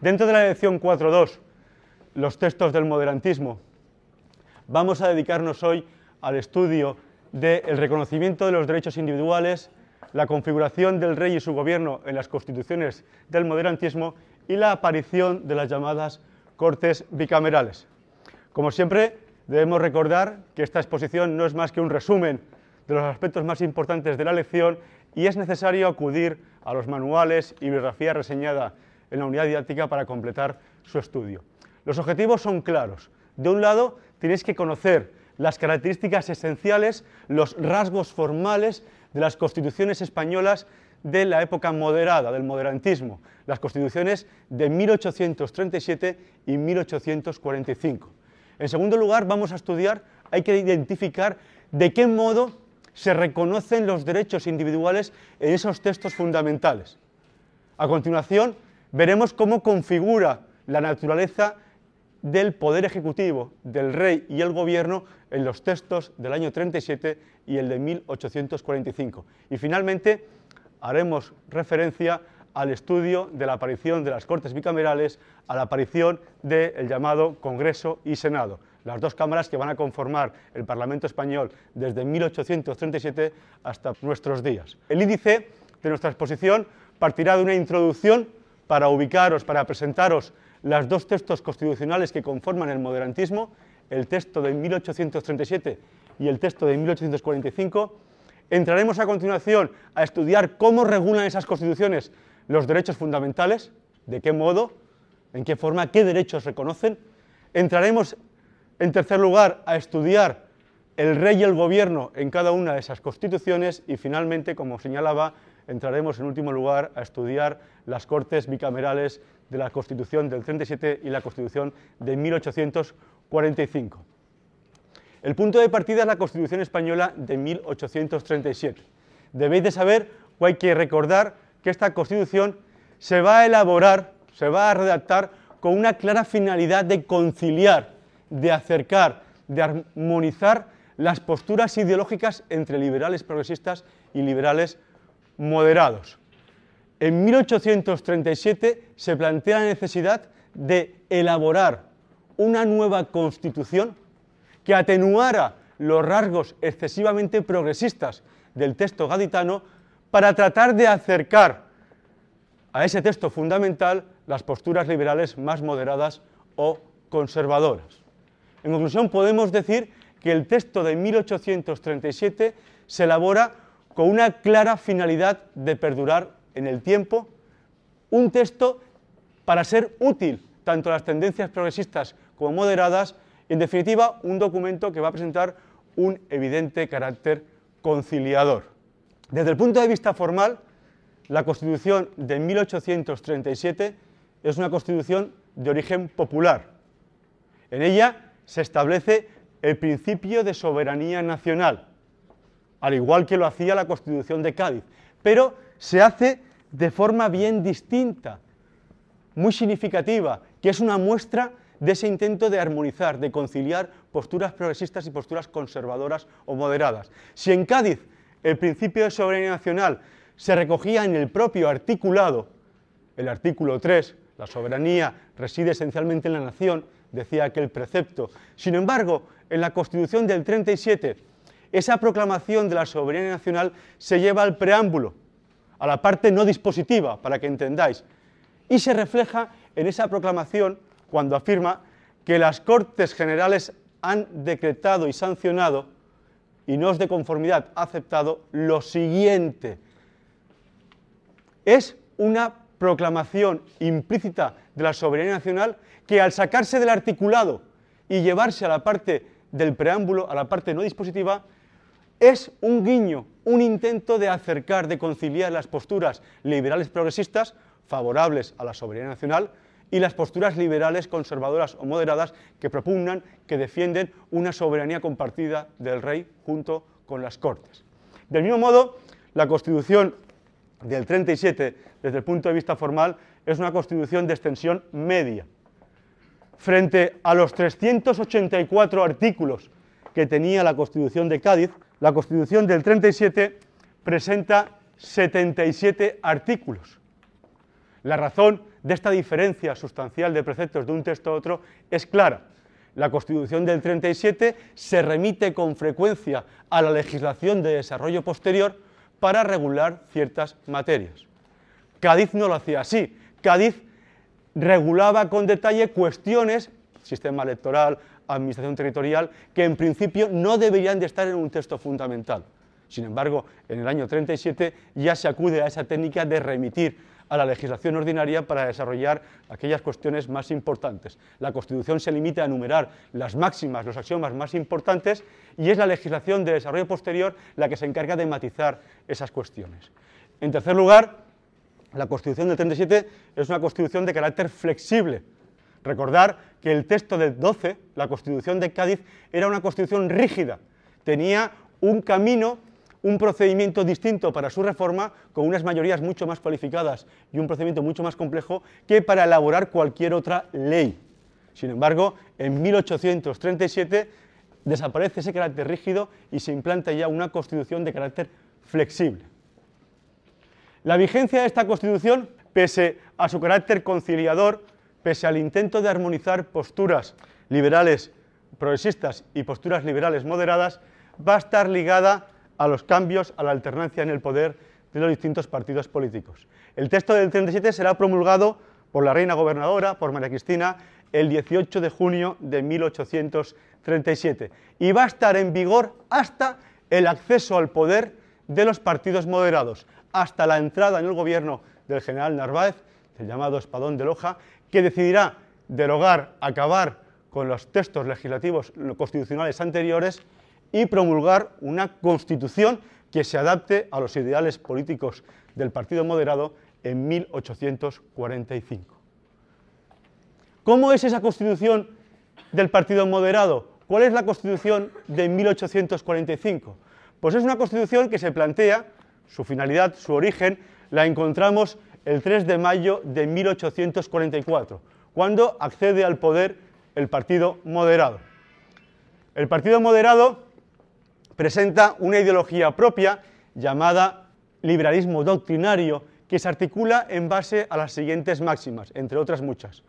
Dentro de la lección 4.2, los textos del moderantismo, vamos a dedicarnos hoy al estudio del reconocimiento de los derechos individuales, la configuración del rey y su gobierno en las constituciones del moderantismo y la aparición de las llamadas cortes bicamerales. Como siempre, debemos recordar que esta exposición no es más que un resumen de los aspectos más importantes de la lección y es necesario acudir a los manuales y bibliografía reseñada en la unidad didáctica para completar su estudio. Los objetivos son claros. De un lado, tenéis que conocer las características esenciales, los rasgos formales de las constituciones españolas de la época moderada, del moderantismo, las constituciones de 1837 y 1845. En segundo lugar, vamos a estudiar, hay que identificar de qué modo se reconocen los derechos individuales en esos textos fundamentales. A continuación, veremos cómo configura la naturaleza del poder ejecutivo, del rey y el gobierno en los textos del año 37 y el de 1845. Y finalmente haremos referencia al estudio de la aparición de las Cortes bicamerales, a la aparición del llamado Congreso y Senado, las dos cámaras que van a conformar el Parlamento español desde 1837 hasta nuestros días. El índice de nuestra exposición partirá de una introducción para ubicaros, para presentaros los dos textos constitucionales que conforman el moderantismo, el texto de 1837 y el texto de 1845. Entraremos a continuación a estudiar cómo regulan esas constituciones los derechos fundamentales, de qué modo, en qué forma, qué derechos reconocen. Entraremos, en tercer lugar, a estudiar el rey y el gobierno en cada una de esas constituciones y finalmente, como señalaba, entraremos en último lugar a estudiar las cortes bicamerales de la Constitución del 37 y la Constitución de 1845. El punto de partida es la Constitución española de 1837. Debéis de saber o hay que recordar que esta Constitución se va a elaborar, se va a redactar con una clara finalidad de conciliar, de acercar, de armonizar las posturas ideológicas entre liberales progresistas y liberales moderados. En 1837 se plantea la necesidad de elaborar una nueva constitución que atenuara los rasgos excesivamente progresistas del texto gaditano para tratar de acercar a ese texto fundamental las posturas liberales más moderadas o conservadoras. En conclusión, podemos decir que el texto de 1837 se elabora con una clara finalidad de perdurar en el tiempo, un texto para ser útil tanto a las tendencias progresistas como moderadas, y en definitiva un documento que va a presentar un evidente carácter conciliador. Desde el punto de vista formal, la Constitución de 1837 es una Constitución de origen popular. En ella se establece el principio de soberanía nacional, al igual que lo hacía la Constitución de Cádiz, pero se hace de forma bien distinta, muy significativa, que es una muestra de ese intento de armonizar, de conciliar posturas progresistas y posturas conservadoras o moderadas. Si en Cádiz el principio de soberanía nacional se recogía en el propio articulado, el artículo 3, la soberanía reside esencialmente en la nación, decía aquel precepto. Sin embargo, en la Constitución del 37, esa proclamación de la soberanía nacional se lleva al preámbulo, a la parte no dispositiva, para que entendáis, y se refleja en esa proclamación cuando afirma que las Cortes Generales han decretado y sancionado, y no es de conformidad aceptado, lo siguiente. Es una proclamación implícita de la soberanía nacional que al sacarse del articulado y llevarse a la parte del preámbulo, a la parte no dispositiva, es un guiño, un intento de acercar, de conciliar las posturas liberales progresistas favorables a la soberanía nacional y las posturas liberales conservadoras o moderadas que propugnan, que defienden una soberanía compartida del rey junto con las Cortes. Del mismo modo, la Constitución del 37, desde el punto de vista formal, es una Constitución de extensión media. Frente a los 384 artículos que tenía la Constitución de Cádiz, la Constitución del 37 presenta 77 artículos. La razón de esta diferencia sustancial de preceptos de un texto a otro es clara. La Constitución del 37 se remite con frecuencia a la legislación de desarrollo posterior para regular ciertas materias. Cádiz no lo hacía así. Cádiz regulaba con detalle cuestiones, sistema electoral, administración territorial, que en principio no deberían de estar en un texto fundamental. Sin embargo, en el año 37 ya se acude a esa técnica de remitir a la legislación ordinaria para desarrollar aquellas cuestiones más importantes. La Constitución se limita a enumerar las máximas, los axiomas más importantes y es la legislación de desarrollo posterior la que se encarga de matizar esas cuestiones. En tercer lugar, la Constitución del 37 es una Constitución de carácter flexible. Recordar que el texto del 12, la Constitución de Cádiz, era una Constitución rígida, tenía un camino un procedimiento distinto para su reforma, con unas mayorías mucho más cualificadas y un procedimiento mucho más complejo que para elaborar cualquier otra ley. Sin embargo, en 1837 desaparece ese carácter rígido y se implanta ya una constitución de carácter flexible. La vigencia de esta constitución, pese a su carácter conciliador, pese al intento de armonizar posturas liberales progresistas y posturas liberales moderadas, va a estar ligada a los cambios, a la alternancia en el poder de los distintos partidos políticos. El texto del 37 será promulgado por la reina gobernadora, por María Cristina, el 18 de junio de 1837 y va a estar en vigor hasta el acceso al poder de los partidos moderados, hasta la entrada en el gobierno del general Narváez, el llamado Espadón de Loja, que decidirá derogar, acabar con los textos legislativos constitucionales anteriores y promulgar una constitución que se adapte a los ideales políticos del Partido Moderado en 1845. ¿Cómo es esa constitución del Partido Moderado? ¿Cuál es la constitución de 1845? Pues es una constitución que se plantea, su finalidad, su origen, la encontramos el 3 de mayo de 1844, cuando accede al poder el Partido Moderado. El Partido Moderado presenta una ideología propia llamada liberalismo doctrinario que se articula en base a las siguientes máximas, entre otras muchas.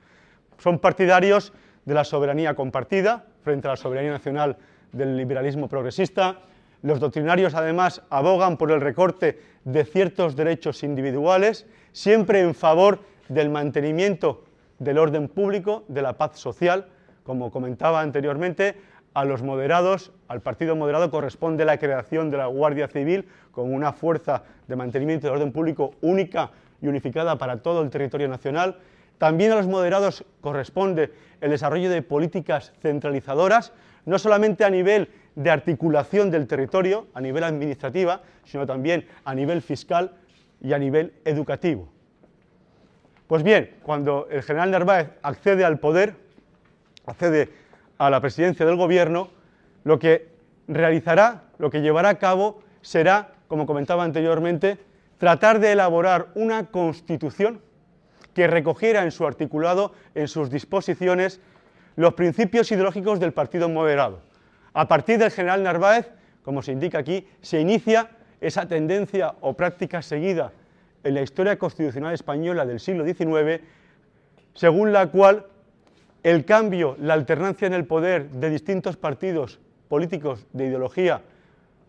Son partidarios de la soberanía compartida frente a la soberanía nacional del liberalismo progresista. Los doctrinarios además abogan por el recorte de ciertos derechos individuales, siempre en favor del mantenimiento del orden público, de la paz social, como comentaba anteriormente, a los moderados, al Partido Moderado corresponde la creación de la Guardia Civil como una fuerza de mantenimiento del orden público única y unificada para todo el territorio nacional. También a los moderados corresponde el desarrollo de políticas centralizadoras, no solamente a nivel de articulación del territorio, a nivel administrativa, sino también a nivel fiscal y a nivel educativo. Pues bien, cuando el general Narváez accede al poder, accede a la presidencia del gobierno, lo que realizará, lo que llevará a cabo será, como comentaba anteriormente, tratar de elaborar una constitución que recogiera en su articulado, en sus disposiciones, los principios ideológicos del Partido Moderado. A partir del general Narváez, como se indica aquí, se inicia esa tendencia o práctica seguida en la historia constitucional española del siglo XIX, según la cual el cambio, la alternancia en el poder de distintos partidos políticos de ideología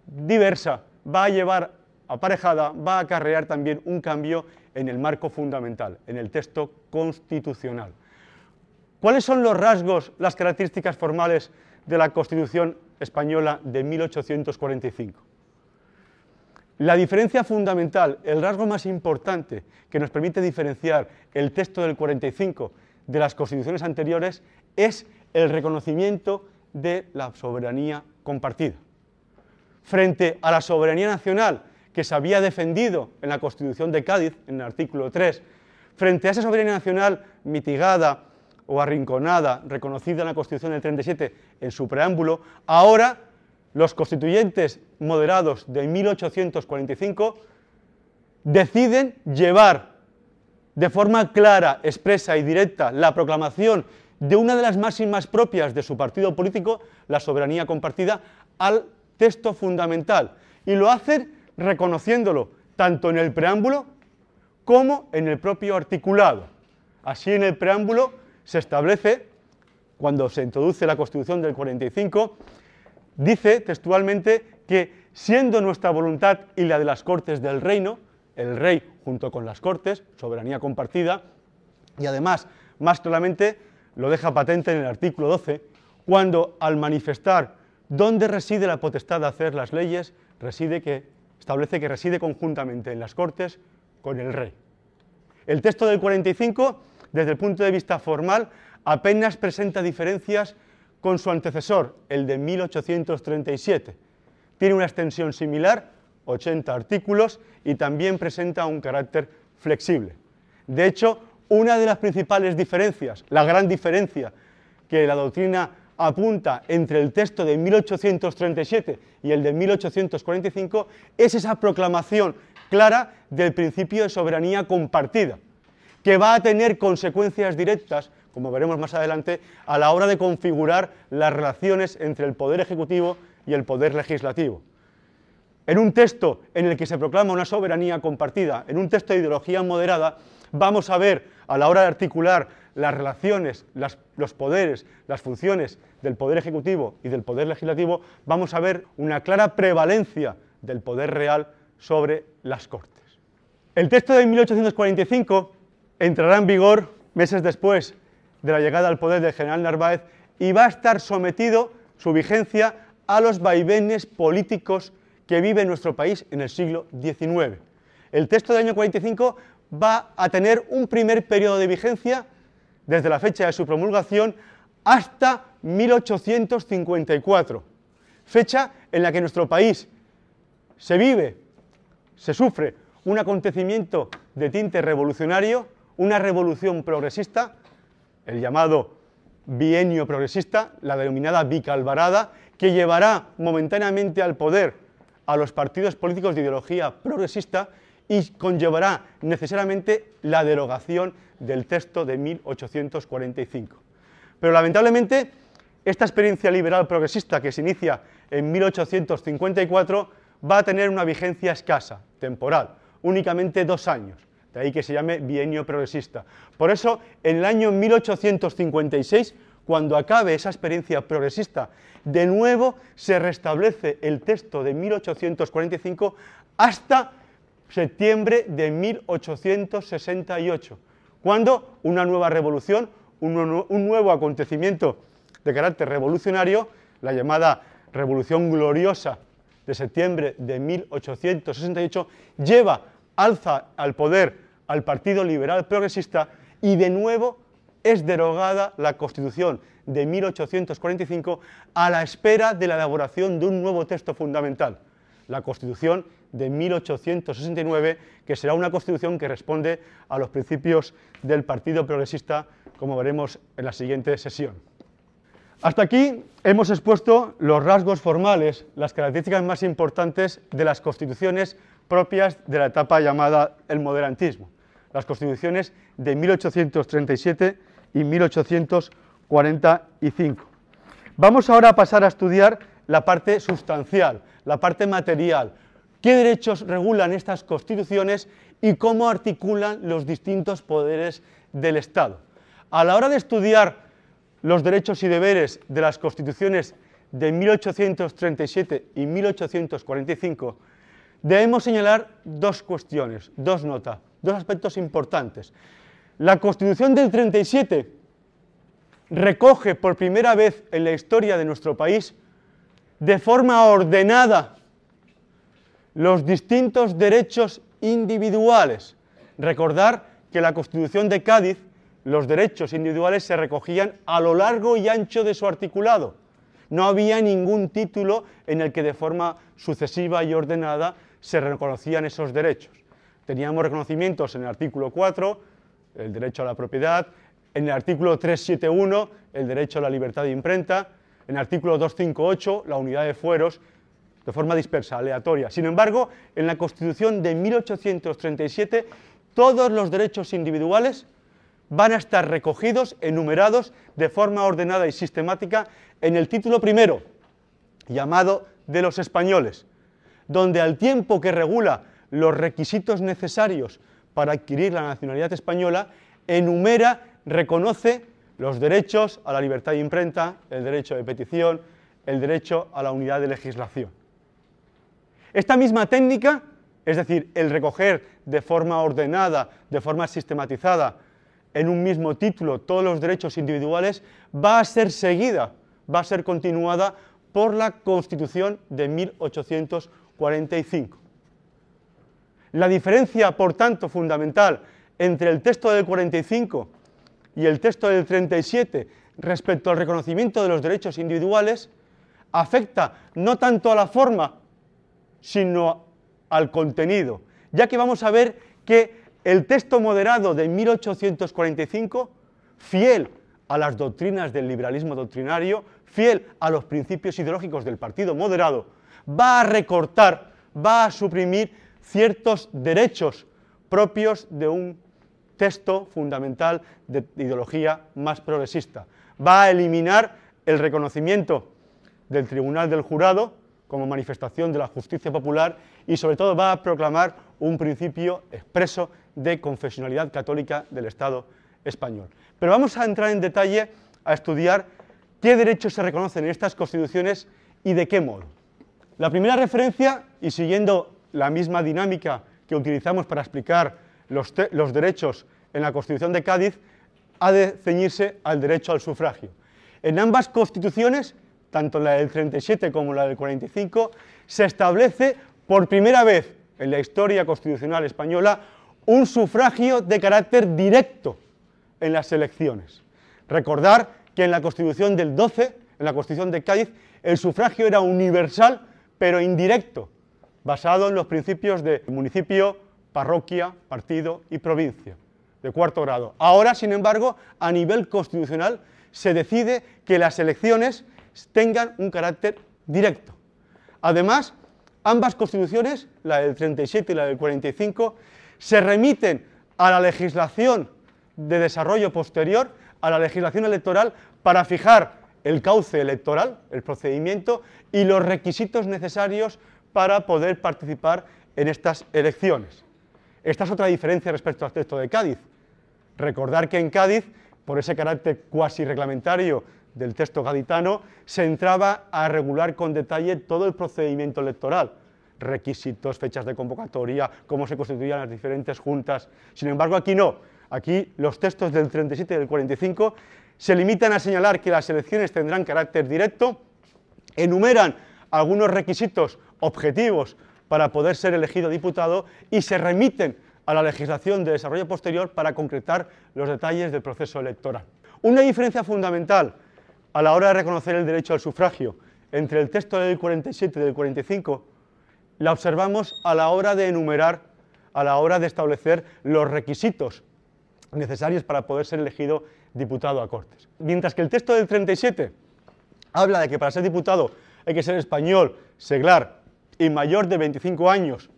diversa va a llevar aparejada, va a acarrear también un cambio en el marco fundamental, en el texto constitucional. ¿Cuáles son los rasgos, las características formales de la Constitución española de 1845? La diferencia fundamental, el rasgo más importante que nos permite diferenciar el texto del 45 de las constituciones anteriores es el reconocimiento de la soberanía compartida. Frente a la soberanía nacional que se había defendido en la Constitución de Cádiz, en el artículo 3, frente a esa soberanía nacional mitigada o arrinconada, reconocida en la Constitución del 37 en su preámbulo, ahora los constituyentes moderados de 1845 deciden llevar de forma clara, expresa y directa la proclamación de una de las máximas propias de su partido político, la soberanía compartida, al texto fundamental. Y lo hacen reconociéndolo tanto en el preámbulo como en el propio articulado. Así en el preámbulo se establece, cuando se introduce la Constitución del 45, dice textualmente que siendo nuestra voluntad y la de las Cortes del Reino, el rey junto con las Cortes, soberanía compartida, y además, más claramente, lo deja patente en el artículo 12, cuando al manifestar dónde reside la potestad de hacer las leyes, reside que, establece que reside conjuntamente en las Cortes con el rey. El texto del 45, desde el punto de vista formal, apenas presenta diferencias con su antecesor, el de 1837. Tiene una extensión similar, 80 artículos, y también presenta un carácter flexible. De hecho, una de las principales diferencias, la gran diferencia que la doctrina apunta entre el texto de 1837 y el de 1845 es esa proclamación clara del principio de soberanía compartida, que va a tener consecuencias directas, como veremos más adelante, a la hora de configurar las relaciones entre el poder ejecutivo y el poder legislativo. En un texto en el que se proclama una soberanía compartida, en un texto de ideología moderada, vamos a ver a la hora de articular las relaciones, los poderes, las funciones del Poder Ejecutivo y del Poder Legislativo, vamos a ver una clara prevalencia del poder real sobre las Cortes. El texto de 1845 entrará en vigor meses después de la llegada al poder del general Narváez y va a estar sometido su vigencia a los vaivenes políticos que vive nuestro país en el siglo XIX. El texto del año 45 va a tener un primer periodo de vigencia desde la fecha de su promulgación hasta 1854, fecha en la que nuestro país se vive, se sufre un acontecimiento de tinte revolucionario, una revolución progresista, el llamado bienio progresista, la denominada bicalvarada, que llevará momentáneamente al poder a los partidos políticos de ideología progresista y conllevará necesariamente la derogación del texto de 1845. Pero lamentablemente, esta experiencia liberal progresista que se inicia en 1854 va a tener una vigencia escasa, temporal, únicamente dos años, de ahí que se llame bienio progresista. Por eso, en el año 1856, cuando acabe esa experiencia progresista, de nuevo se restablece el texto de 1845 hasta septiembre de 1868, cuando una nueva revolución, un, nuevo acontecimiento de carácter revolucionario, la llamada Revolución Gloriosa de septiembre de 1868, lleva, alza al poder al Partido Liberal Progresista y de nuevo es derogada la Constitución de 1845 a la espera de la elaboración de un nuevo texto fundamental, la Constitución de 1869, que será una constitución que responde a los principios del Partido Progresista, como veremos en la siguiente sesión. Hasta aquí hemos expuesto los rasgos formales, las características más importantes de las constituciones propias de la etapa llamada el moderantismo, las constituciones de 1837 y 1845. Vamos ahora a pasar a estudiar la parte sustancial, la parte material, qué derechos regulan estas constituciones y cómo articulan los distintos poderes del Estado. A la hora de estudiar los derechos y deberes de las constituciones de 1837 y 1845, debemos señalar dos cuestiones, dos notas, dos aspectos importantes. La Constitución del 37 recoge por primera vez en la historia de nuestro país de forma ordenada los distintos derechos individuales. Recordar que la Constitución de Cádiz, los derechos individuales se recogían a lo largo y ancho de su articulado. No había ningún título en el que de forma sucesiva y ordenada se reconocían esos derechos. Teníamos reconocimientos en el artículo 4, el derecho a la propiedad, en el artículo 371, el derecho a la libertad de imprenta, en el artículo 258, la unidad de fueros, de forma dispersa, aleatoria. Sin embargo, en la Constitución de 1837, todos los derechos individuales van a estar recogidos, enumerados de forma ordenada y sistemática en el título primero, llamado de los españoles, donde al tiempo que regula los requisitos necesarios para adquirir la nacionalidad española, enumera, reconoce los derechos a la libertad de imprenta, el derecho de petición, el derecho a la unidad de legislación. Esta misma técnica, es decir, el recoger de forma ordenada, de forma sistematizada, en un mismo título todos los derechos individuales, va a ser seguida, va a ser continuada por la Constitución de 1845. La diferencia, por tanto, fundamental entre el texto del 45 y el texto del 37 respecto al reconocimiento de los derechos individuales afecta no tanto a la forma, sino al contenido, ya que vamos a ver que el texto moderado de 1845, fiel a las doctrinas del liberalismo doctrinario, fiel a los principios ideológicos del partido moderado, va a recortar, va a suprimir ciertos derechos propios de un texto fundamental de ideología más progresista. Va a eliminar el reconocimiento del Tribunal del Jurado como manifestación de la justicia popular y sobre todo va a proclamar un principio expreso de confesionalidad católica del Estado español. Pero vamos a entrar en detalle a estudiar qué derechos se reconocen en estas constituciones y de qué modo. La primera referencia, y siguiendo la misma dinámica que utilizamos para explicar los, derechos en la Constitución de Cádiz, ha de ceñirse al derecho al sufragio. En ambas constituciones, tanto la del 37 como la del 45, se establece por primera vez en la historia constitucional española un sufragio de carácter directo en las elecciones. Recordar que en la Constitución del 12, en la Constitución de Cádiz, el sufragio era universal pero indirecto, basado en los principios de municipio, parroquia, partido y provincia, de cuarto grado. Ahora, sin embargo, a nivel constitucional se decide que las elecciones tengan un carácter directo. Además, ambas constituciones, la del 37 y la del 45, se remiten a la legislación de desarrollo posterior, a la legislación electoral, para fijar el cauce electoral, el procedimiento y los requisitos necesarios para poder participar en estas elecciones. Esta es otra diferencia respecto al texto de Cádiz. Recordar que en Cádiz, por ese carácter cuasi reglamentario del texto gaditano, se entraba a regular con detalle todo el procedimiento electoral requisitos, fechas de convocatoria, cómo se constituían las diferentes juntas. Sin embargo, aquí no. Aquí los textos del 37 y del 45 se limitan a señalar que las elecciones tendrán carácter directo, enumeran algunos requisitos objetivos para poder ser elegido diputado y se remiten a la legislación de desarrollo posterior para concretar los detalles del proceso electoral. Una diferencia fundamental a la hora de reconocer el derecho al sufragio entre el texto del 47 y del 45 la observamos a la hora de enumerar, a la hora de establecer los requisitos necesarios para poder ser elegido diputado a Cortes. Mientras que el texto del 37 habla de que para ser diputado hay que ser español, seglar y mayor de 25 años,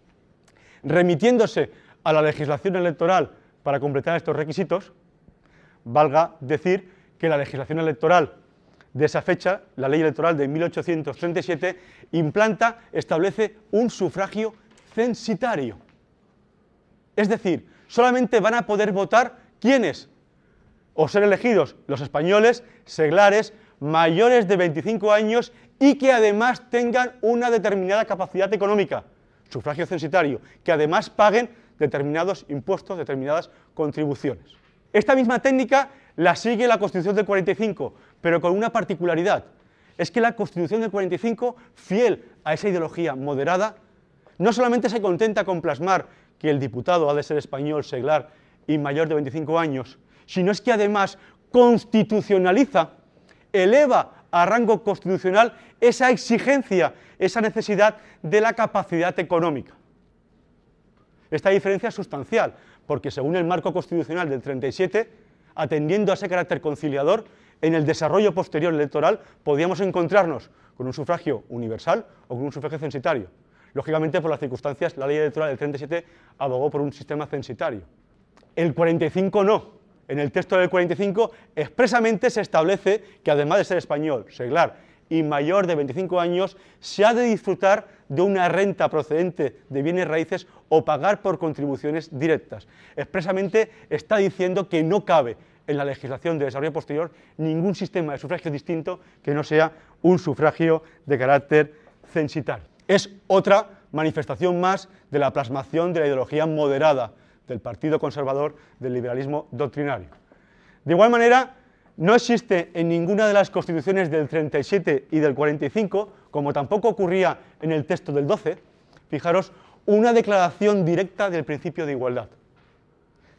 remitiéndose a la legislación electoral para completar estos requisitos, valga decir que la legislación electoral de esa fecha, la ley electoral de 1837 implanta, establece un sufragio censitario. Es decir, solamente van a poder votar quienes, o ser elegidos los españoles, seglares, mayores de 25 años y que además tengan una determinada capacidad económica, sufragio censitario, que además paguen determinados impuestos, determinadas contribuciones. Esta misma técnica la sigue la Constitución del 45, pero con una particularidad. Es que la Constitución del 45, fiel a esa ideología moderada, no solamente se contenta con plasmar que el diputado ha de ser español, seglar y mayor de 25 años, sino es que además constitucionaliza, eleva a rango constitucional esa exigencia, esa necesidad de la capacidad económica. Esta diferencia es sustancial, porque según el marco constitucional del 37, atendiendo a ese carácter conciliador, en el desarrollo posterior electoral podíamos encontrarnos con un sufragio universal o con un sufragio censitario. Lógicamente, por las circunstancias, la ley electoral del 37 abogó por un sistema censitario. El 45 no. En el texto del 45 expresamente se establece que además de ser español, seglar y mayor de 25 años, se ha de disfrutar de una renta procedente de bienes raíces o pagar por contribuciones directas. Expresamente está diciendo que no cabe en la legislación de desarrollo posterior ningún sistema de sufragio distinto que no sea un sufragio de carácter censitario. Es otra manifestación más de la plasmación de la ideología moderada del Partido Conservador del liberalismo doctrinario. De igual manera, no existe en ninguna de las constituciones del 37 y del 45, como tampoco ocurría en el texto del 12, fijaros, una declaración directa del principio de igualdad.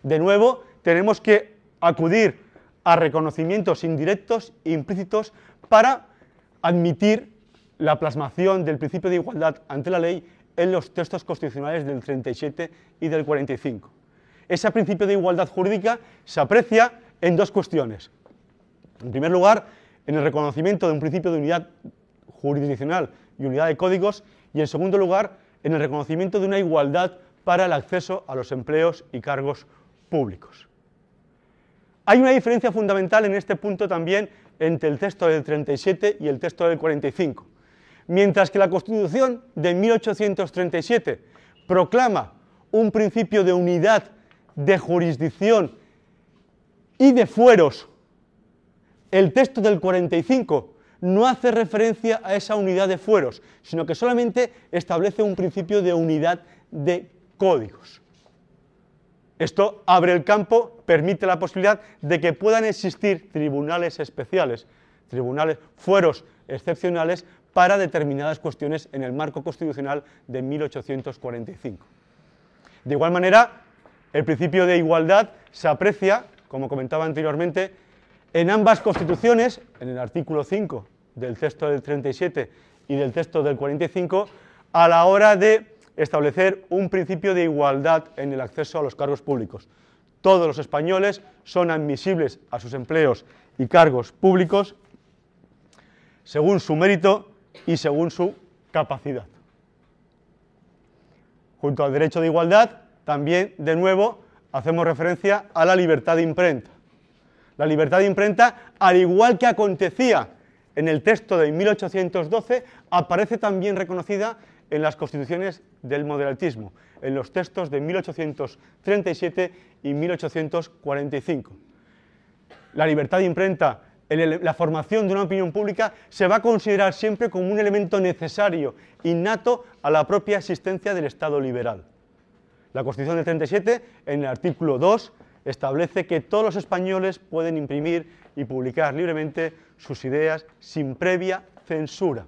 De nuevo, tenemos que acudir a reconocimientos indirectos e implícitos para admitir la plasmación del principio de igualdad ante la ley en los textos constitucionales del 37 y del 45. Ese principio de igualdad jurídica se aprecia en dos cuestiones. En primer lugar, en el reconocimiento de un principio de unidad jurisdiccional y unidad de códigos, y en segundo lugar, en el reconocimiento de una igualdad para el acceso a los empleos y cargos públicos. Hay una diferencia fundamental en este punto también entre el texto del 37 y el texto del 45. Mientras que la Constitución de 1837 proclama un principio de unidad de jurisdicción y de fueros el texto del 45 no hace referencia a esa unidad de fueros, sino que solamente establece un principio de unidad de códigos. Esto abre el campo, permite la posibilidad de que puedan existir tribunales especiales, tribunales, fueros excepcionales para determinadas cuestiones en el marco constitucional de 1845. De igual manera, el principio de igualdad se aprecia, como comentaba anteriormente, en ambas constituciones, en el artículo 5 del texto del 37 y del texto del 45, a la hora de establecer un principio de igualdad en el acceso a los cargos públicos. Todos los españoles son admisibles a sus empleos y cargos públicos según su mérito y según su capacidad. Junto al derecho de igualdad, también, de nuevo, hacemos referencia a la libertad de imprenta. La libertad de imprenta, al igual que acontecía en el texto de 1812, aparece también reconocida en las constituciones del moderatismo, en los textos de 1837 y 1845. La libertad de imprenta, la formación de una opinión pública, se va a considerar siempre como un elemento necesario, innato a la propia existencia del Estado liberal. La Constitución del 37, en el artículo 2, establece que todos los españoles pueden imprimir y publicar libremente sus ideas sin previa censura.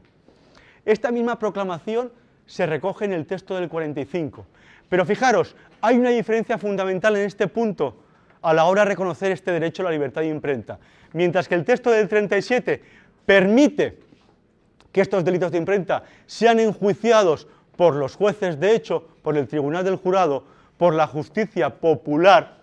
Esta misma proclamación se recoge en el texto del 45. Pero fijaros, hay una diferencia fundamental en este punto a la hora de reconocer este derecho a la libertad de imprenta. Mientras que el texto del 37 permite que estos delitos de imprenta sean enjuiciados por los jueces de hecho, por el Tribunal del Jurado, por la justicia popular,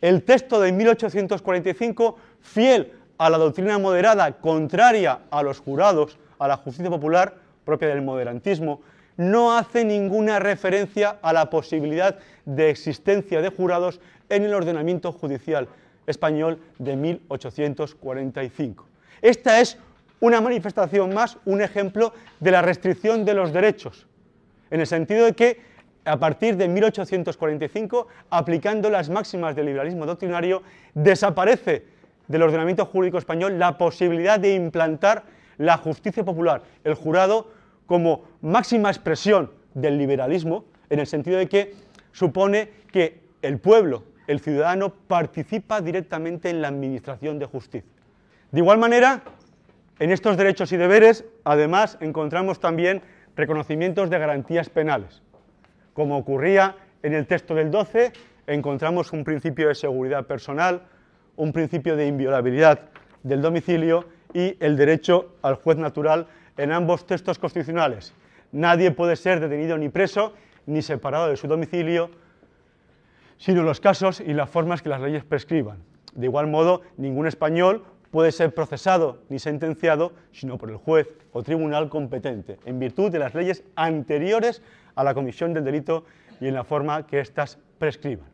el texto de 1845, fiel a la doctrina moderada, contraria a los jurados, a la justicia popular, propia del moderantismo, no hace ninguna referencia a la posibilidad de existencia de jurados en el ordenamiento judicial español de 1845. Esta es una manifestación más, un ejemplo de la restricción de los derechos, en el sentido de que a partir de 1845, aplicando las máximas del liberalismo doctrinario, desaparece del ordenamiento jurídico español la posibilidad de implantar la justicia popular, el jurado, como máxima expresión del liberalismo, en el sentido de que supone que el pueblo, el ciudadano, participa directamente en la administración de justicia. De igual manera, en estos derechos y deberes, además, encontramos también reconocimientos de garantías penales. Como ocurría en el texto del 12, encontramos un principio de seguridad personal, un principio de inviolabilidad del domicilio y el derecho al juez natural en ambos textos constitucionales. Nadie puede ser detenido ni preso ni separado de su domicilio, sino los casos y las formas que las leyes prescriban. De igual modo, ningún español puede ser procesado ni sentenciado sino por el juez o tribunal competente, en virtud de las leyes anteriores a la comisión del delito y en la forma que éstas prescriban.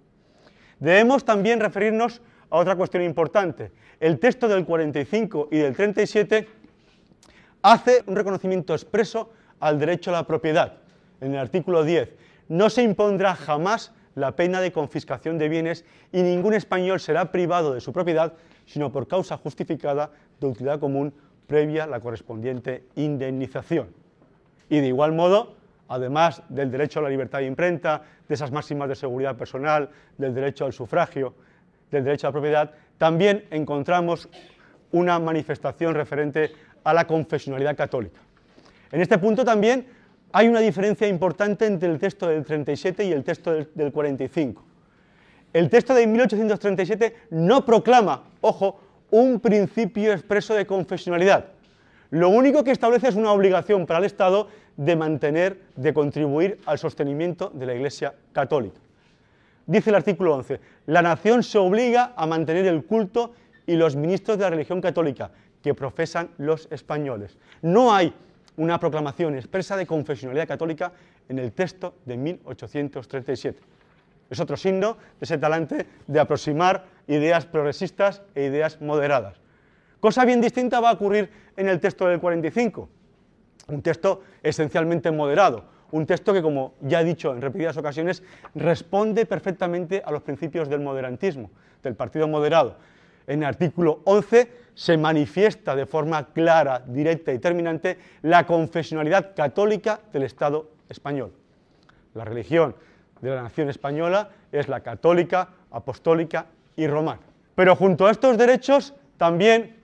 Debemos también referirnos a otra cuestión importante. El texto del 45 y del 37 hace un reconocimiento expreso al derecho a la propiedad. En el artículo 10, no se impondrá jamás la pena de confiscación de bienes y ningún español será privado de su propiedad, sino por causa justificada de utilidad común previa la correspondiente indemnización. Y de igual modo, además del derecho a la libertad de imprenta, de esas máximas de seguridad personal, del derecho al sufragio, del derecho a la propiedad, también encontramos una manifestación referente a la confesionalidad católica. En este punto también hay una diferencia importante entre el texto del 37 y el texto del, 45. El texto de 1837 no proclama, ojo, un principio expreso de confesionalidad. Lo único que establece es una obligación para el Estado de mantener, de contribuir al sostenimiento de la Iglesia católica. Dice el artículo 11, la nación se obliga a mantener el culto y los ministros de la religión católica que profesan los españoles. No hay una proclamación expresa de confesionalidad católica en el texto de 1837. Es otro signo de ese talante de aproximar ideas progresistas e ideas moderadas. Cosa bien distinta va a ocurrir en el texto del 45, un texto esencialmente moderado, un texto que, como ya he dicho en repetidas ocasiones, responde perfectamente a los principios del moderantismo, del partido moderado. En el artículo 11 se manifiesta de forma clara, directa y terminante la confesionalidad católica del Estado español. La religión de la nación española es la católica, apostólica y romana. Pero junto a estos derechos, también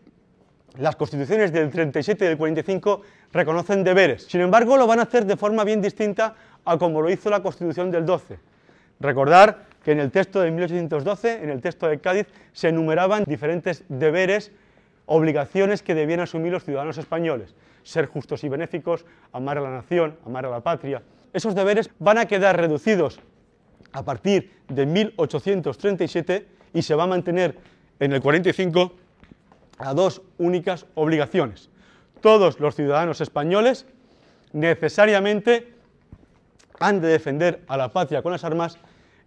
las constituciones del 37 y del 45 reconocen deberes. Sin embargo, lo van a hacer de forma bien distinta a como lo hizo la Constitución del 12. Recordar que en el texto de 1812, en el texto de Cádiz, se enumeraban diferentes deberes obligaciones que debían asumir los ciudadanos españoles, ser justos y benéficos, amar a la nación, amar a la patria. Esos deberes van a quedar reducidos a partir de 1837 y se va a mantener en el 45 a dos únicas obligaciones. Todos los ciudadanos españoles necesariamente han de defender a la patria con las armas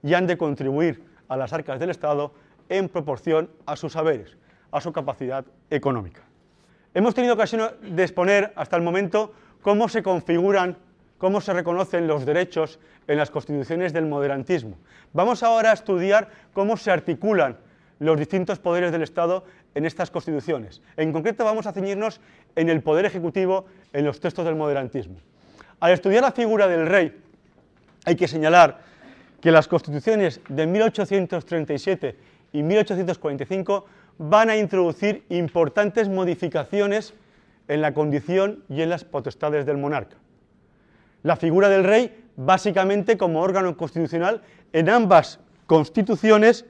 y han de contribuir a las arcas del Estado en proporción a sus saberes a su capacidad económica. Hemos tenido ocasión de exponer hasta el momento cómo se configuran, cómo se reconocen los derechos en las constituciones del moderantismo. Vamos ahora a estudiar cómo se articulan los distintos poderes del Estado en estas constituciones. En concreto vamos a ceñirnos en el poder ejecutivo en los textos del moderantismo. Al estudiar la figura del rey, hay que señalar que las constituciones de 1837 y 1845 van a introducir importantes modificaciones en la condición y en las potestades del monarca. La figura del rey, básicamente como órgano constitucional, en ambas constituciones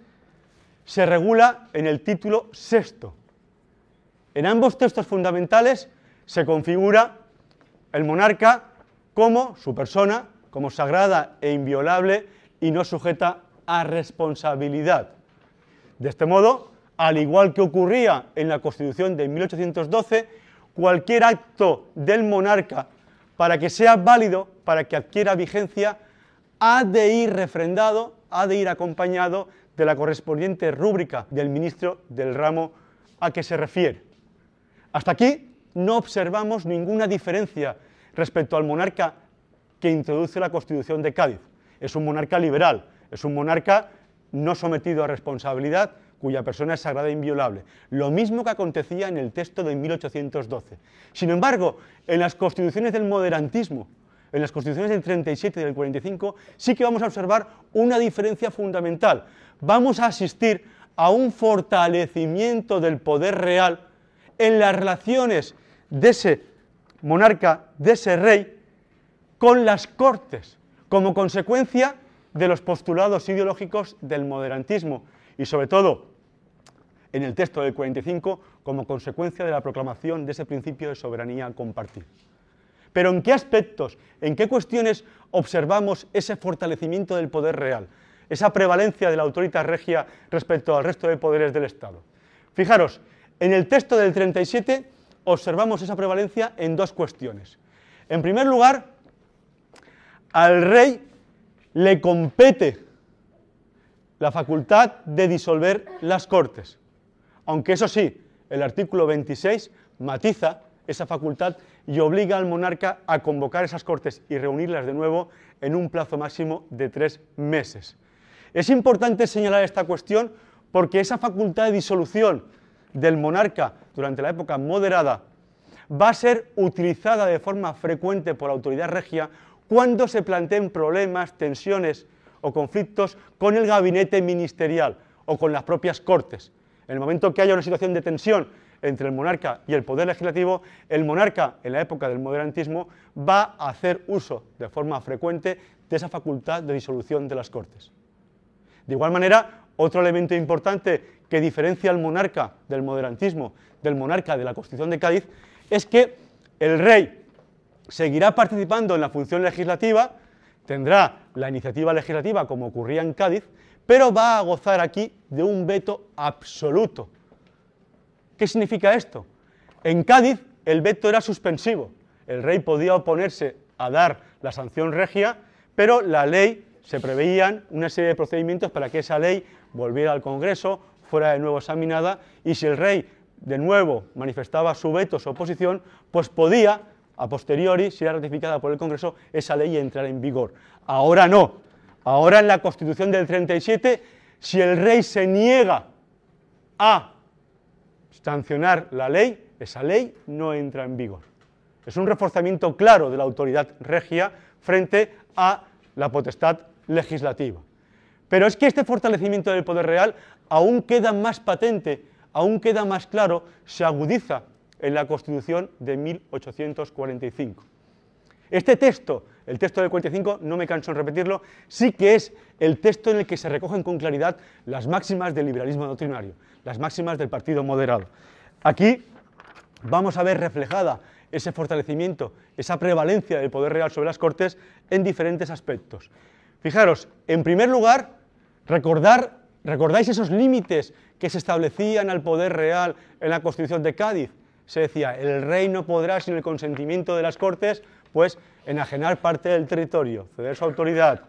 se regula en el título sexto. En ambos textos fundamentales se configura el monarca como su persona, como sagrada e inviolable y no sujeta a responsabilidad. De este modo, al igual que ocurría en la Constitución de 1812, cualquier acto del monarca para que sea válido, para que adquiera vigencia, ha de ir refrendado, ha de ir acompañado de la correspondiente rúbrica del ministro del ramo a que se refiere. Hasta aquí no observamos ninguna diferencia respecto al monarca que introduce la Constitución de Cádiz. Es un monarca liberal, es un monarca no sometido a responsabilidad, cuya persona es sagrada e inviolable. Lo mismo que acontecía en el texto de 1812. Sin embargo, en las constituciones del moderantismo, en las constituciones del 37 y del 45, sí que vamos a observar una diferencia fundamental. Vamos a asistir a un fortalecimiento del poder real en las relaciones de ese monarca, de ese rey, con las cortes, como consecuencia de los postulados ideológicos del moderantismo y sobre todo en el texto del 45 como consecuencia de la proclamación de ese principio de soberanía compartida. Pero ¿en qué aspectos, en qué cuestiones observamos ese fortalecimiento del poder real, esa prevalencia de la autoridad regia respecto al resto de poderes del Estado? Fijaros, en el texto del 37 observamos esa prevalencia en dos cuestiones. En primer lugar, al rey le compete la facultad de disolver las Cortes. Aunque eso sí, el artículo 26 matiza esa facultad y obliga al monarca a convocar esas cortes y reunirlas de nuevo en un plazo máximo de tres meses. Es importante señalar esta cuestión porque esa facultad de disolución del monarca durante la época moderada va a ser utilizada de forma frecuente por la autoridad regia cuando se planteen problemas, tensiones o conflictos con el gabinete ministerial o con las propias cortes. En el momento que haya una situación de tensión entre el monarca y el poder legislativo, el monarca en la época del moderantismo va a hacer uso de forma frecuente de esa facultad de disolución de las cortes. De igual manera, otro elemento importante que diferencia al monarca del moderantismo del monarca de la Constitución de Cádiz es que el rey seguirá participando en la función legislativa, tendrá la iniciativa legislativa como ocurría en Cádiz, pero va a gozar aquí de un veto absoluto. ¿Qué significa esto? En Cádiz el veto era suspensivo, el rey podía oponerse a dar la sanción regia, pero la ley se preveían una serie de procedimientos para que esa ley volviera al Congreso, fuera de nuevo examinada, y si el rey de nuevo manifestaba su veto, su oposición, pues podía, a posteriori, si era ratificada por el Congreso, esa ley entrar en vigor. Ahora no. Ahora en la Constitución del 37, si el rey se niega a sancionar la ley, esa ley no entra en vigor. Es un reforzamiento claro de la autoridad regia frente a la potestad legislativa. Pero es que este fortalecimiento del poder real aún queda más patente aún queda más claro, se agudiza en la Constitución de 1845. Este texto, el texto del 45, no me canso en repetirlo, sí que es el texto en el que se recogen con claridad las máximas del liberalismo doctrinario, las máximas del partido moderado. Aquí vamos a ver reflejada ese fortalecimiento, esa prevalencia del poder real sobre las Cortes en diferentes aspectos. Fijaros, en primer lugar, recordar, ¿recordáis esos límites que se establecían al poder real en la Constitución de Cádiz. Se decía, el rey no podrá, sin el consentimiento de las Cortes, pues enajenar parte del territorio, ceder su autoridad,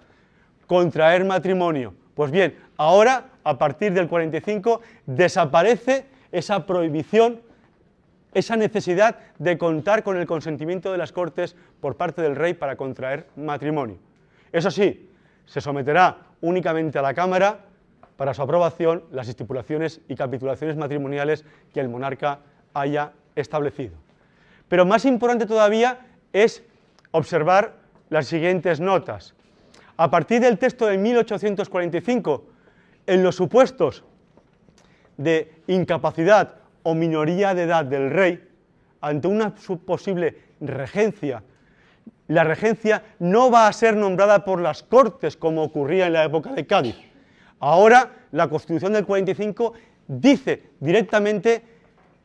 contraer matrimonio. Pues bien, ahora, a partir del 45, desaparece esa prohibición, esa necesidad de contar con el consentimiento de las Cortes por parte del rey para contraer matrimonio. Eso sí, se someterá únicamente a la Cámara para su aprobación las estipulaciones y capitulaciones matrimoniales que el monarca haya establecido. Pero más importante todavía es observar las siguientes notas. A partir del texto de 1845, en los supuestos de incapacidad o minoría de edad del rey, ante una posible regencia, la regencia no va a ser nombrada por las Cortes como ocurría en la época de Cádiz, Ahora la Constitución del 45 dice directamente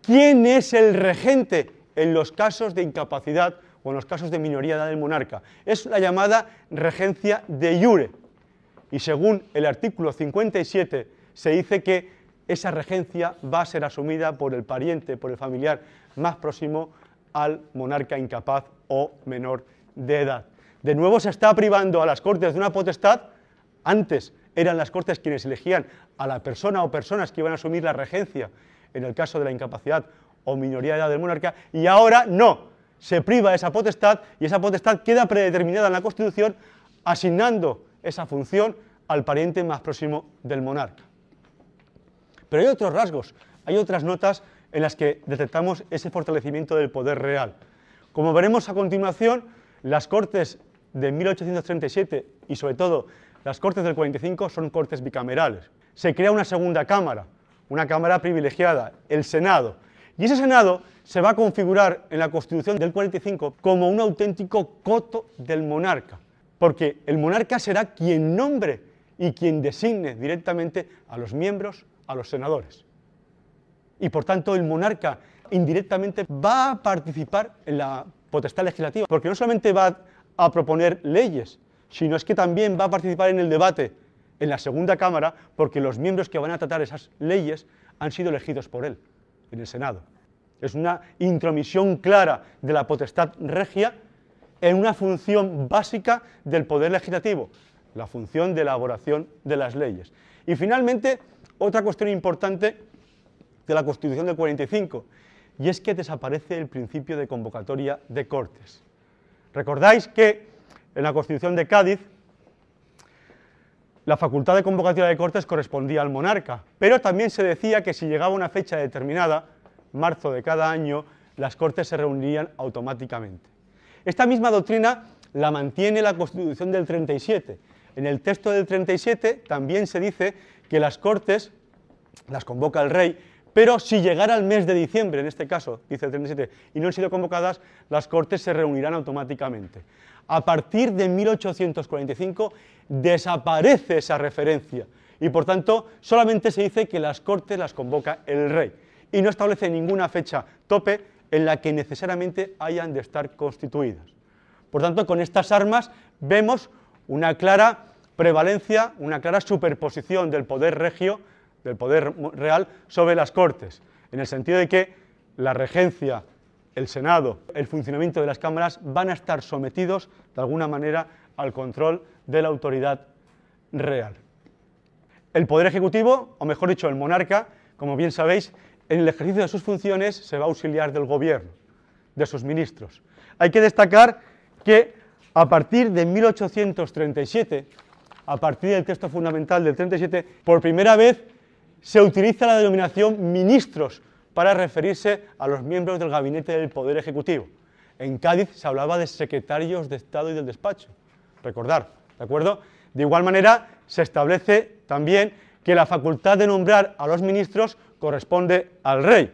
quién es el regente en los casos de incapacidad o en los casos de minoría del monarca. Es la llamada regencia de jure. Y según el artículo 57 se dice que esa regencia va a ser asumida por el pariente, por el familiar más próximo al monarca incapaz o menor de edad. De nuevo se está privando a las Cortes de una potestad antes eran las Cortes quienes elegían a la persona o personas que iban a asumir la regencia en el caso de la incapacidad o minoría de edad del monarca, y ahora no, se priva esa potestad y esa potestad queda predeterminada en la Constitución asignando esa función al pariente más próximo del monarca. Pero hay otros rasgos, hay otras notas en las que detectamos ese fortalecimiento del poder real. Como veremos a continuación, las Cortes de 1837 y sobre todo las Cortes del 45 son Cortes bicamerales. Se crea una segunda Cámara, una Cámara privilegiada, el Senado. Y ese Senado se va a configurar en la Constitución del 45 como un auténtico coto del monarca, porque el monarca será quien nombre y quien designe directamente a los miembros, a los senadores. Y por tanto el monarca indirectamente va a participar en la potestad legislativa, porque no solamente va a proponer leyes, sino es que también va a participar en el debate en la segunda Cámara porque los miembros que van a tratar esas leyes han sido elegidos por él en el Senado. Es una intromisión clara de la potestad regia en una función básica del poder legislativo, la función de elaboración de las leyes. Y finalmente, otra cuestión importante de la Constitución del 45, y es que desaparece el principio de convocatoria de Cortes. Recordáis que en la Constitución de Cádiz la facultad de convocatoria de Cortes correspondía al monarca, pero también se decía que si llegaba una fecha determinada, marzo de cada año, las Cortes se reunirían automáticamente. Esta misma doctrina la mantiene la Constitución del 37. En el texto del 37 también se dice que las Cortes las convoca el rey, pero si llegara el mes de diciembre, en este caso, dice el 37, y no han sido convocadas, las Cortes se reunirán automáticamente. A partir de 1845 desaparece esa referencia y por tanto solamente se dice que las Cortes las convoca el rey y no establece ninguna fecha tope en la que necesariamente hayan de estar constituidas. Por tanto, con estas armas vemos una clara prevalencia, una clara superposición del poder regio, del poder real, sobre las Cortes, en el sentido de que la regencia, el Senado, el funcionamiento de las cámaras van a estar sometidos de alguna manera al control de la autoridad real. El Poder Ejecutivo, o mejor dicho, el monarca, como bien sabéis, en el ejercicio de sus funciones se va a auxiliar del gobierno, de sus ministros. Hay que destacar que a partir de 1837, a partir del texto fundamental del 37, por primera vez se utiliza la denominación ministros para referirse a los miembros del gabinete del Poder Ejecutivo. En Cádiz se hablaba de secretarios de Estado y del despacho, recordar, ¿de acuerdo? De igual manera, se establece también que la facultad de nombrar a los ministros corresponde al rey.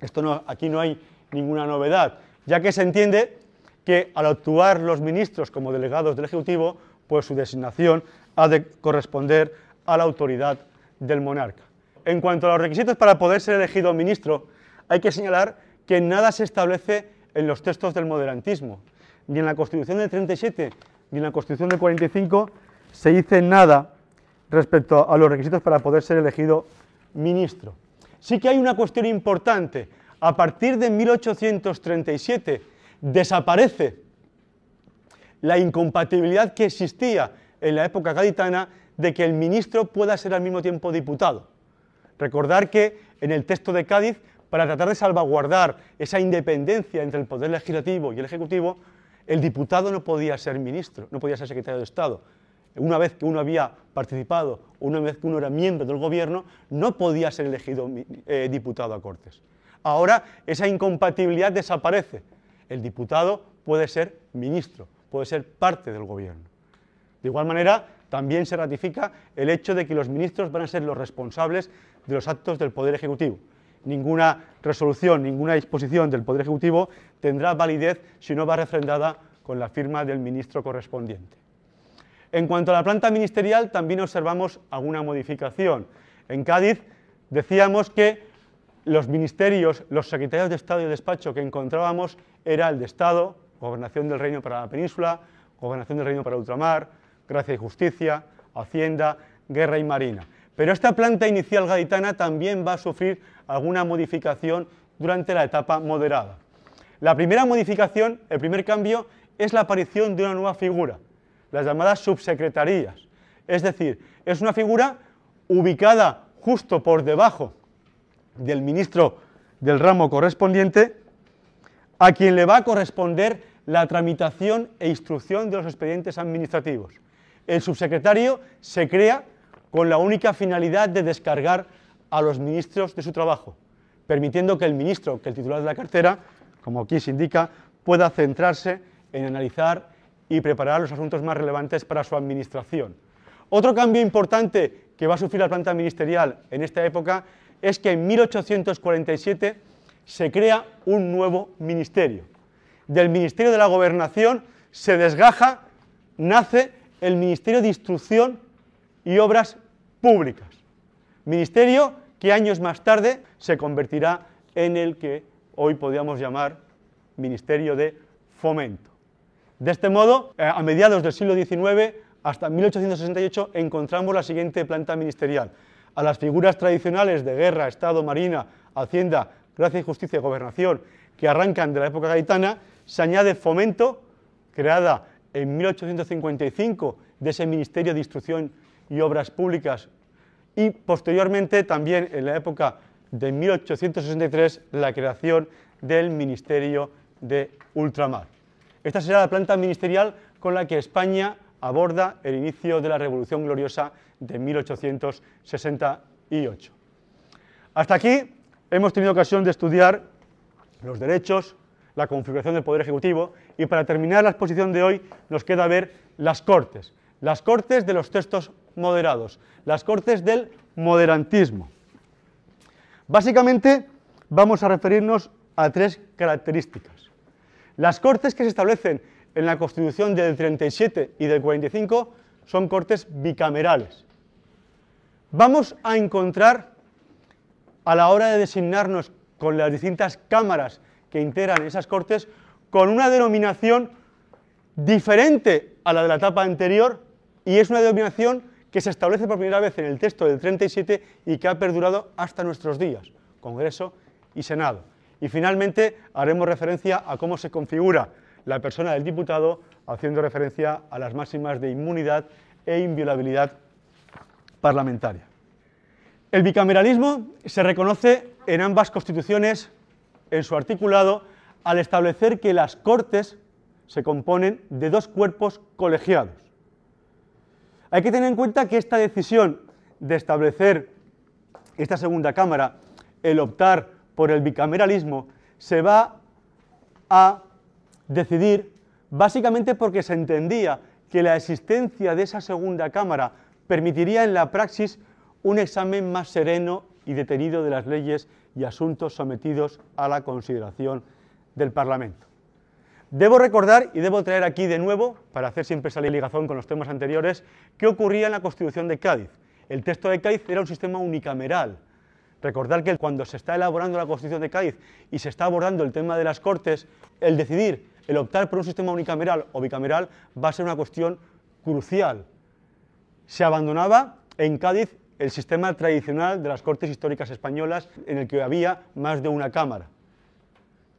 Esto no, aquí no hay ninguna novedad, ya que se entiende que al actuar los ministros como delegados del Ejecutivo, pues su designación ha de corresponder a la autoridad del monarca. En cuanto a los requisitos para poder ser elegido ministro, hay que señalar que nada se establece en los textos del moderantismo. Ni en la Constitución del 37 ni en la Constitución del 45 se dice nada respecto a los requisitos para poder ser elegido ministro. Sí que hay una cuestión importante. A partir de 1837 desaparece la incompatibilidad que existía en la época gaditana de que el ministro pueda ser al mismo tiempo diputado. Recordar que en el texto de Cádiz, para tratar de salvaguardar esa independencia entre el poder legislativo y el ejecutivo, el diputado no podía ser ministro, no podía ser secretario de Estado. Una vez que uno había participado, una vez que uno era miembro del gobierno, no podía ser elegido eh, diputado a Cortes. Ahora esa incompatibilidad desaparece. El diputado puede ser ministro, puede ser parte del gobierno. De igual manera, también se ratifica el hecho de que los ministros van a ser los responsables de los actos del Poder Ejecutivo. Ninguna resolución, ninguna disposición del Poder Ejecutivo tendrá validez si no va refrendada con la firma del ministro correspondiente. En cuanto a la planta ministerial, también observamos alguna modificación. En Cádiz decíamos que los ministerios, los secretarios de Estado y de despacho que encontrábamos era el de Estado, Gobernación del Reino para la Península, Gobernación del Reino para Ultramar, Gracia y Justicia, Hacienda, Guerra y Marina. Pero esta planta inicial gaditana también va a sufrir alguna modificación durante la etapa moderada. La primera modificación, el primer cambio, es la aparición de una nueva figura, las llamadas subsecretarías. Es decir, es una figura ubicada justo por debajo del ministro del ramo correspondiente, a quien le va a corresponder la tramitación e instrucción de los expedientes administrativos. El subsecretario se crea con la única finalidad de descargar a los ministros de su trabajo, permitiendo que el ministro, que el titular de la cartera, como aquí se indica, pueda centrarse en analizar y preparar los asuntos más relevantes para su administración. Otro cambio importante que va a sufrir la planta ministerial en esta época es que en 1847 se crea un nuevo ministerio. Del Ministerio de la Gobernación se desgaja, nace el Ministerio de Instrucción y Obras Públicas. Ministerio que años más tarde se convertirá en el que hoy podríamos llamar Ministerio de Fomento. De este modo, eh, a mediados del siglo XIX hasta 1868 encontramos la siguiente planta ministerial. A las figuras tradicionales de guerra, Estado, Marina, Hacienda, Gracia y Justicia y Gobernación que arrancan de la época gaitana, se añade Fomento, creada en 1855 de ese Ministerio de Instrucción y Obras Públicas y posteriormente también en la época de 1863 la creación del Ministerio de Ultramar. Esta será la planta ministerial con la que España aborda el inicio de la Revolución Gloriosa de 1868. Hasta aquí hemos tenido ocasión de estudiar los derechos, la configuración del Poder Ejecutivo y para terminar la exposición de hoy nos queda ver las Cortes, las Cortes de los textos moderados, las Cortes del moderantismo. Básicamente vamos a referirnos a tres características. Las Cortes que se establecen en la Constitución del 37 y del 45 son Cortes bicamerales. Vamos a encontrar a la hora de designarnos con las distintas cámaras que integran esas Cortes con una denominación diferente a la de la etapa anterior y es una denominación que se establece por primera vez en el texto del 37 y que ha perdurado hasta nuestros días, Congreso y Senado. Y finalmente haremos referencia a cómo se configura la persona del diputado, haciendo referencia a las máximas de inmunidad e inviolabilidad parlamentaria. El bicameralismo se reconoce en ambas constituciones en su articulado al establecer que las Cortes se componen de dos cuerpos colegiados. Hay que tener en cuenta que esta decisión de establecer esta segunda Cámara, el optar por el bicameralismo, se va a decidir básicamente porque se entendía que la existencia de esa segunda Cámara permitiría en la praxis un examen más sereno y detenido de las leyes y asuntos sometidos a la consideración del Parlamento. Debo recordar y debo traer aquí de nuevo, para hacer siempre esa ligación con los temas anteriores, qué ocurría en la Constitución de Cádiz. El texto de Cádiz era un sistema unicameral. Recordar que cuando se está elaborando la Constitución de Cádiz y se está abordando el tema de las Cortes, el decidir, el optar por un sistema unicameral o bicameral va a ser una cuestión crucial. Se abandonaba en Cádiz el sistema tradicional de las Cortes Históricas Españolas en el que había más de una Cámara.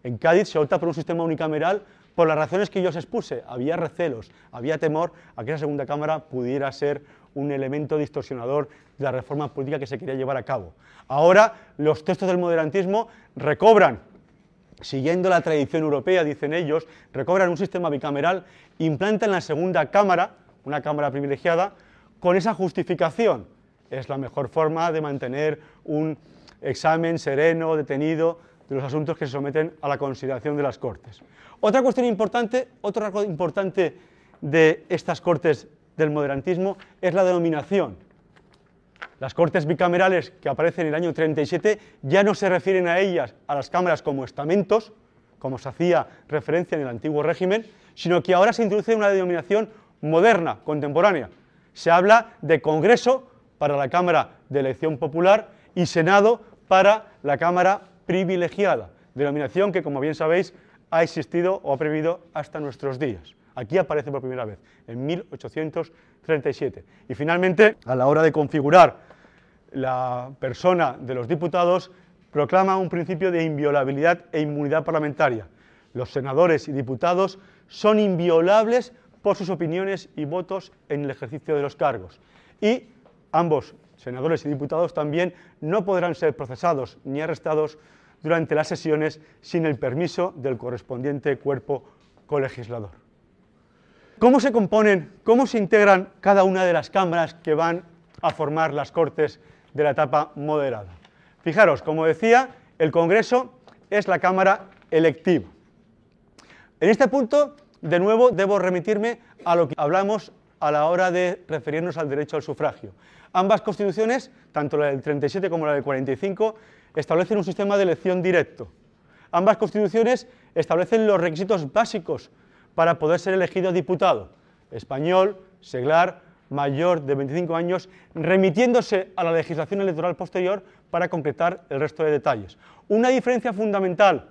En Cádiz se opta por un sistema unicameral por las razones que yo os expuse. Había recelos, había temor a que esa segunda Cámara pudiera ser un elemento distorsionador de la reforma política que se quería llevar a cabo. Ahora los textos del moderantismo recobran, siguiendo la tradición europea, dicen ellos, recobran un sistema bicameral, implantan la segunda Cámara, una Cámara privilegiada, con esa justificación. Es la mejor forma de mantener un examen sereno, detenido, de los asuntos que se someten a la consideración de las Cortes. Otra cuestión importante, otra cosa importante de estas Cortes del moderantismo es la denominación. Las Cortes bicamerales que aparecen en el año 37 ya no se refieren a ellas, a las cámaras como estamentos, como se hacía referencia en el antiguo régimen, sino que ahora se introduce una denominación moderna, contemporánea. Se habla de Congreso para la Cámara de Elección Popular y Senado para la Cámara privilegiada, denominación que, como bien sabéis, ha existido o ha previsto hasta nuestros días. Aquí aparece por primera vez, en 1837. Y finalmente, a la hora de configurar la persona de los diputados, proclama un principio de inviolabilidad e inmunidad parlamentaria. Los senadores y diputados son inviolables por sus opiniones y votos en el ejercicio de los cargos. Y ambos senadores y diputados también no podrán ser procesados ni arrestados durante las sesiones sin el permiso del correspondiente cuerpo colegislador. ¿Cómo se componen, cómo se integran cada una de las cámaras que van a formar las Cortes de la etapa moderada? Fijaros, como decía, el Congreso es la Cámara electiva. En este punto, de nuevo, debo remitirme a lo que hablamos a la hora de referirnos al derecho al sufragio. Ambas constituciones, tanto la del 37 como la del 45, establecen un sistema de elección directo. Ambas constituciones establecen los requisitos básicos para poder ser elegido diputado, español, seglar, mayor de 25 años, remitiéndose a la legislación electoral posterior para concretar el resto de detalles. Una diferencia fundamental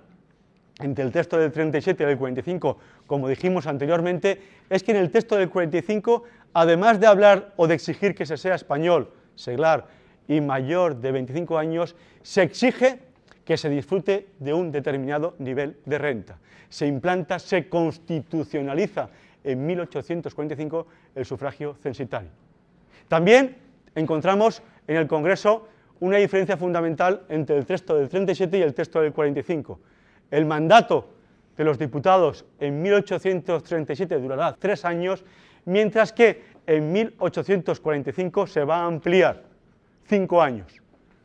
entre el texto del 37 y el 45, como dijimos anteriormente, es que en el texto del 45, además de hablar o de exigir que se sea español, seglar y mayor de 25 años, se exige que se disfrute de un determinado nivel de renta. Se implanta, se constitucionaliza en 1845 el sufragio censitario. También encontramos en el Congreso una diferencia fundamental entre el texto del 37 y el texto del 45. El mandato de los diputados en 1837 durará tres años, mientras que en 1845 se va a ampliar cinco años,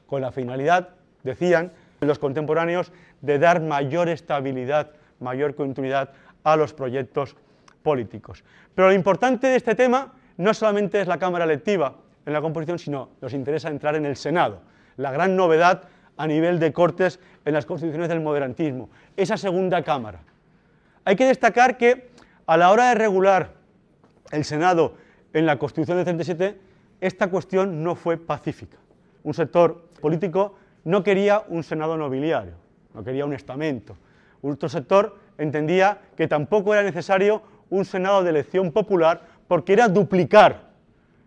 con la finalidad, decían los contemporáneos, de dar mayor estabilidad, mayor continuidad a los proyectos políticos. Pero lo importante de este tema no solamente es la Cámara electiva en la composición, sino nos interesa entrar en el Senado, la gran novedad a nivel de cortes en las constituciones del moderantismo, esa segunda Cámara. Hay que destacar que a la hora de regular el Senado en la Constitución del 37, esta cuestión no fue pacífica. Un sector político no quería un Senado nobiliario, no quería un estamento. Otro sector entendía que tampoco era necesario un Senado de elección popular porque era duplicar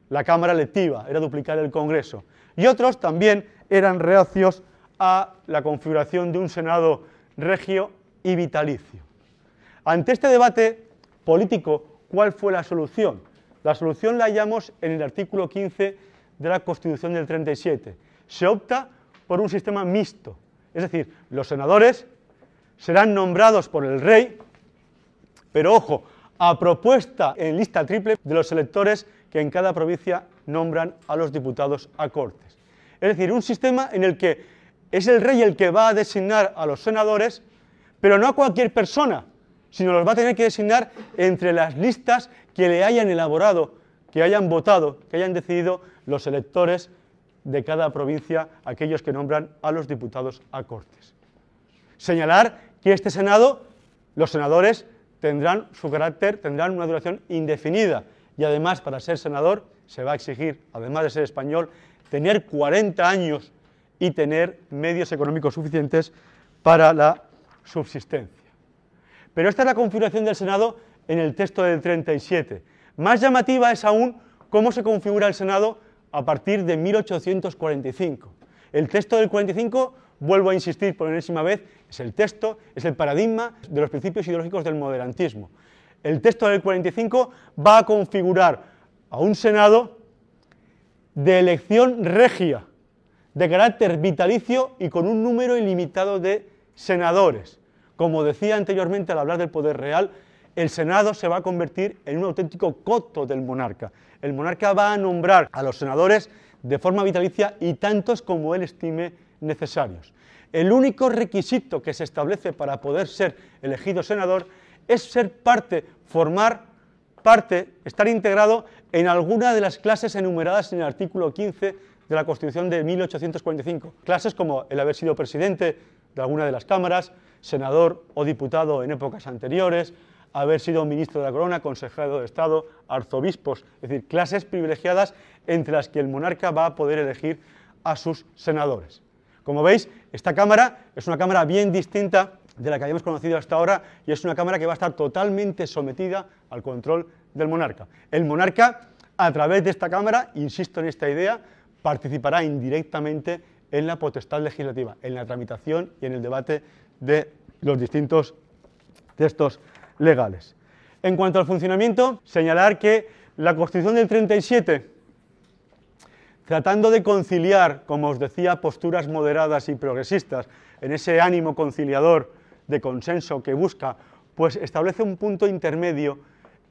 la Cámara electiva, era duplicar el Congreso. Y otros también eran reacios a la configuración de un Senado regio y vitalicio. Ante este debate político, ¿cuál fue la solución? La solución la hallamos en el artículo 15 de la Constitución del 37. Se opta por un sistema mixto, es decir, los senadores serán nombrados por el rey, pero ojo, a propuesta en lista triple de los electores que en cada provincia nombran a los diputados a Cortes. Es decir, un sistema en el que es el rey el que va a designar a los senadores, pero no a cualquier persona, sino los va a tener que designar entre las listas que le hayan elaborado, que hayan votado, que hayan decidido los electores de cada provincia, aquellos que nombran a los diputados a Cortes. Señalar que este Senado, los senadores tendrán su carácter, tendrán una duración indefinida y además para ser senador se va a exigir, además de ser español, tener 40 años y tener medios económicos suficientes para la subsistencia. Pero esta es la configuración del Senado en el texto del 37. Más llamativa es aún cómo se configura el Senado a partir de 1845. El texto del 45, vuelvo a insistir por enésima vez, es el texto, es el paradigma de los principios ideológicos del moderantismo. El texto del 45 va a configurar a un Senado de elección regia, de carácter vitalicio y con un número ilimitado de senadores. Como decía anteriormente al hablar del poder real, el Senado se va a convertir en un auténtico coto del monarca. El monarca va a nombrar a los senadores de forma vitalicia y tantos como él estime necesarios. El único requisito que se establece para poder ser elegido senador es ser parte, formar parte, estar integrado en alguna de las clases enumeradas en el artículo 15 de la Constitución de 1845. Clases como el haber sido presidente de alguna de las cámaras, senador o diputado en épocas anteriores, haber sido ministro de la corona, consejero de Estado, arzobispos, es decir, clases privilegiadas entre las que el monarca va a poder elegir a sus senadores. Como veis, esta Cámara es una Cámara bien distinta de la que habíamos conocido hasta ahora y es una Cámara que va a estar totalmente sometida al control del monarca. El monarca, a través de esta Cámara, insisto en esta idea, participará indirectamente en la potestad legislativa, en la tramitación y en el debate de los distintos textos legales. En cuanto al funcionamiento, señalar que la Constitución del 37, tratando de conciliar, como os decía, posturas moderadas y progresistas, en ese ánimo conciliador de consenso que busca, pues establece un punto intermedio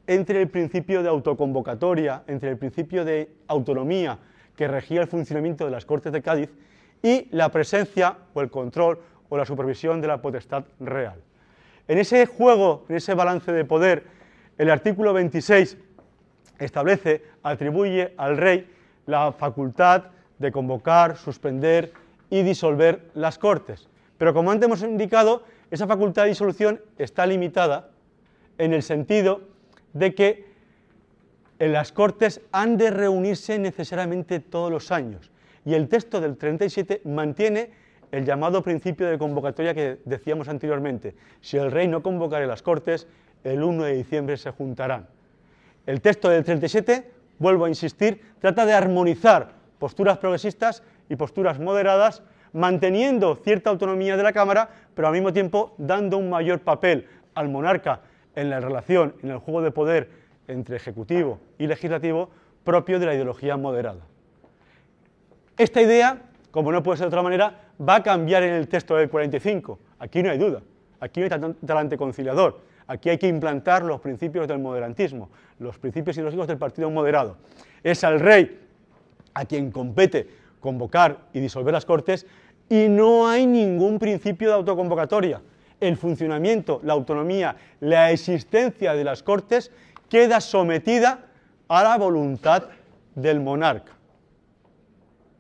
entre el principio de autoconvocatoria, entre el principio de autonomía que regía el funcionamiento de las Cortes de Cádiz y la presencia o el control o la supervisión de la potestad real. En ese juego, en ese balance de poder, el artículo 26 establece, atribuye al rey la facultad de convocar, suspender y disolver las Cortes. Pero como antes hemos indicado, esa facultad de disolución está limitada en el sentido de que en las Cortes han de reunirse necesariamente todos los años. Y el texto del 37 mantiene el llamado principio de convocatoria que decíamos anteriormente. Si el rey no convocare las Cortes, el 1 de diciembre se juntarán. El texto del 37, vuelvo a insistir, trata de armonizar posturas progresistas y posturas moderadas, manteniendo cierta autonomía de la Cámara, pero al mismo tiempo dando un mayor papel al monarca en la relación, en el juego de poder entre ejecutivo y legislativo propio de la ideología moderada. Esta idea como no puede ser de otra manera, va a cambiar en el texto del 45. Aquí no hay duda. Aquí no hay talante conciliador. Aquí hay que implantar los principios del moderantismo, los principios ideológicos del partido moderado. Es al rey a quien compete convocar y disolver las Cortes y no hay ningún principio de autoconvocatoria. El funcionamiento, la autonomía, la existencia de las Cortes queda sometida a la voluntad del monarca.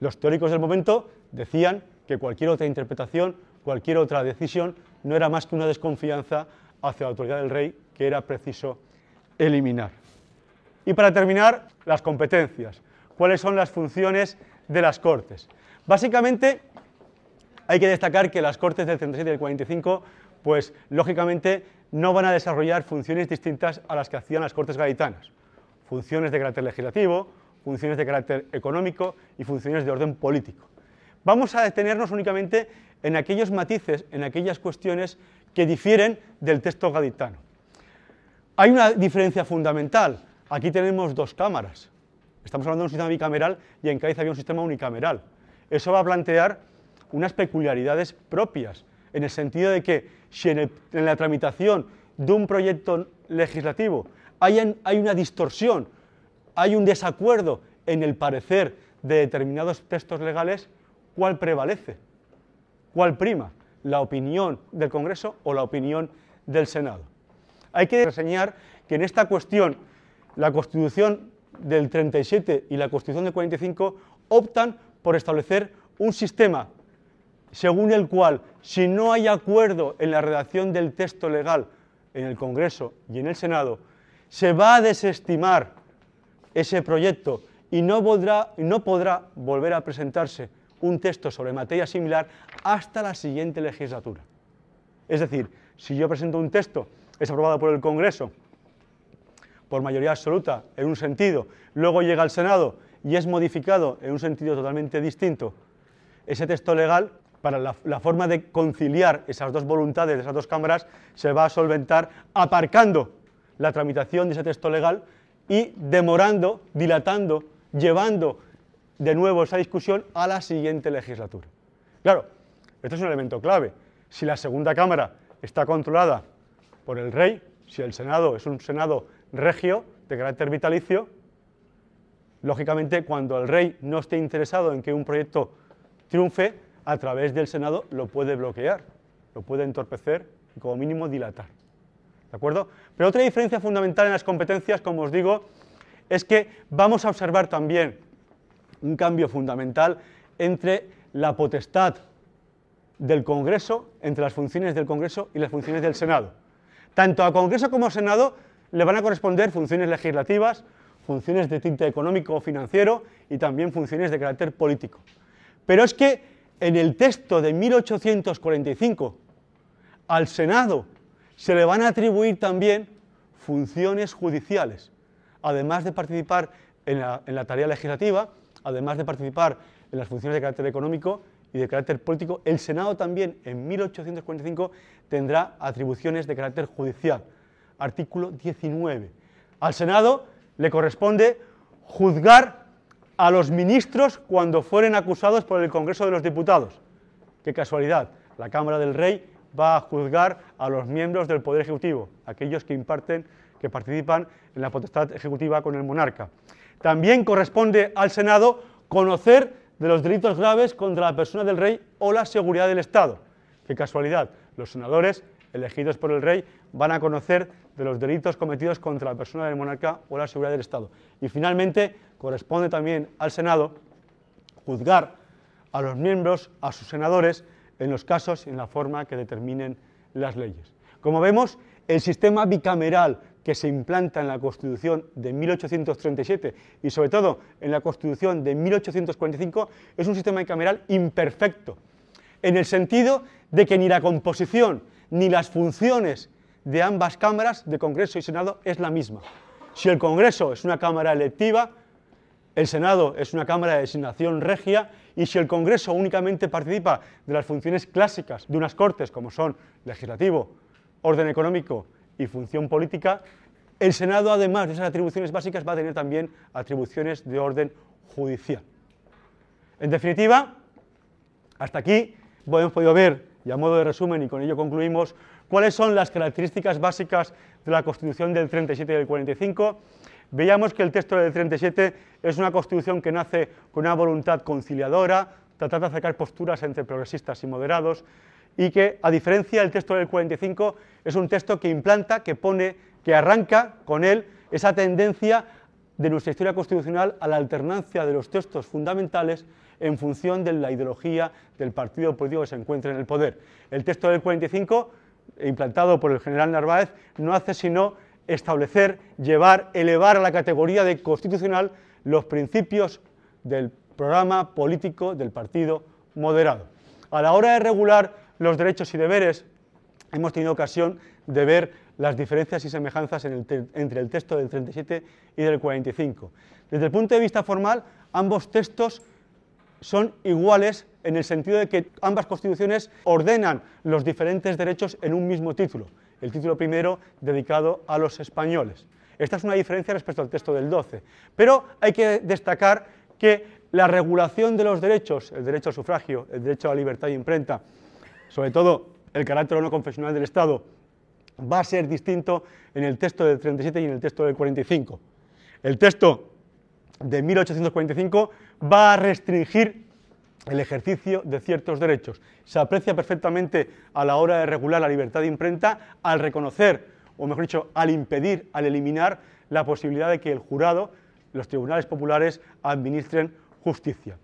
Los teóricos del momento decían que cualquier otra interpretación, cualquier otra decisión, no era más que una desconfianza hacia la autoridad del rey que era preciso eliminar. Y para terminar, las competencias. ¿Cuáles son las funciones de las Cortes? Básicamente, hay que destacar que las Cortes del 37 y del 45, pues lógicamente no van a desarrollar funciones distintas a las que hacían las Cortes gaditanas. Funciones de carácter legislativo, funciones de carácter económico y funciones de orden político. Vamos a detenernos únicamente en aquellos matices, en aquellas cuestiones que difieren del texto gaditano. Hay una diferencia fundamental. Aquí tenemos dos cámaras. Estamos hablando de un sistema bicameral y en Cádiz había un sistema unicameral. Eso va a plantear unas peculiaridades propias, en el sentido de que si en, la tramitación de un proyecto legislativo hay, hay una distorsión, hay un desacuerdo en el parecer de determinados textos legales, ¿cuál prevalece? ¿Cuál prima? ¿La opinión del Congreso o la opinión del Senado? Hay que reseñar que en esta cuestión la Constitución del 37 y la Constitución del 45 optan por establecer un sistema según el cual, si no hay acuerdo en la redacción del texto legal en el Congreso y en el Senado, se va a desestimar ese proyecto y no podrá, no podrá volver a presentarse un texto sobre materia similar hasta la siguiente legislatura. Es decir, si yo presento un texto, es aprobado por el Congreso por mayoría absoluta en un sentido, luego llega al Senado y es modificado en un sentido totalmente distinto, ese texto legal, para la, forma de conciliar esas dos voluntades de esas dos cámaras, se va a solventar aparcando la tramitación de ese texto legal y demorando, dilatando, llevando de nuevo esa discusión a la siguiente legislatura. Claro, esto es un elemento clave. Si la segunda Cámara está controlada por el rey, si el Senado es un Senado regio de carácter vitalicio, lógicamente cuando el rey no esté interesado en que un proyecto triunfe, a través del Senado lo puede bloquear, lo puede entorpecer y como mínimo dilatar. ¿De acuerdo? Pero otra diferencia fundamental en las competencias, como os digo, es que vamos a observar también un cambio fundamental entre la potestad del Congreso, entre las funciones del Congreso y las funciones del Senado. Tanto a Congreso como a Senado le van a corresponder funciones legislativas, funciones de tinte económico o financiero y también funciones de carácter político. Pero es que en el texto de 1845 al Senado se le van a atribuir también funciones judiciales, además de participar en la, tarea legislativa, además de participar en las funciones de carácter económico y de carácter político, el Senado también en 1845 tendrá atribuciones de carácter judicial. Artículo 19. Al Senado le corresponde juzgar a los ministros cuando fueren acusados por el Congreso de los Diputados. Qué casualidad, la Cámara del Rey va a juzgar a los miembros del Poder Ejecutivo, aquellos que imparten, que participan en la potestad ejecutiva con el monarca. También corresponde al Senado conocer de los delitos graves contra la persona del rey o la seguridad del Estado. Qué casualidad, los senadores elegidos por el rey van a conocer de los delitos cometidos contra la persona del monarca o la seguridad del Estado. Y finalmente corresponde también al Senado juzgar a los miembros, a sus senadores, en los casos y en la forma que determinen las leyes. Como vemos, el sistema bicameral que se implanta en la Constitución de 1837 y sobre todo en la Constitución de 1845 es un sistema bicameral imperfecto, en el sentido de que ni la composición ni las funciones de ambas cámaras, de Congreso y Senado, es la misma. Si el Congreso es una cámara electiva, el Senado es una cámara de designación regia y si el Congreso únicamente participa de las funciones clásicas de unas cortes como son legislativo, orden económico y función política, el Senado además de esas atribuciones básicas va a tener también atribuciones de orden judicial. En definitiva, Hasta aquí hemos podido ver, y a modo de resumen, y con ello concluimos, cuáles son las características básicas de la Constitución del 37 y del 45. Veíamos que el texto del 37 es una Constitución que nace con una voluntad conciliadora, tratar de acercar posturas entre progresistas y moderados, y que, a diferencia del texto del 45, es un texto que implanta, que pone, que arranca con él esa tendencia de nuestra historia constitucional a la alternancia de los textos fundamentales en función de la ideología del partido político que se encuentre en el poder. El texto del 45, implantado por el general Narváez, no hace sino establecer, llevar, elevar a la categoría de constitucional los principios del programa político del partido moderado. A la hora de regular los derechos y deberes, hemos tenido ocasión de ver las diferencias y semejanzas entre el texto del 37 y del 45. Desde el punto de vista formal, ambos textos son iguales en el sentido de que ambas constituciones ordenan los diferentes derechos en un mismo título, el título primero dedicado a los españoles. Esta es una diferencia respecto al texto del 12, pero hay que destacar que la regulación de los derechos, el derecho al sufragio, el derecho a la libertad de imprenta, sobre todo el carácter no confesional del Estado, va a ser distinto en el texto del 37 y en el texto del 45. El texto de 1845 va a restringir el ejercicio de ciertos derechos. Se aprecia perfectamente a la hora de regular la libertad de imprenta al reconocer, o mejor dicho, al impedir, al eliminar la posibilidad de que el jurado, los tribunales populares, administren justicia.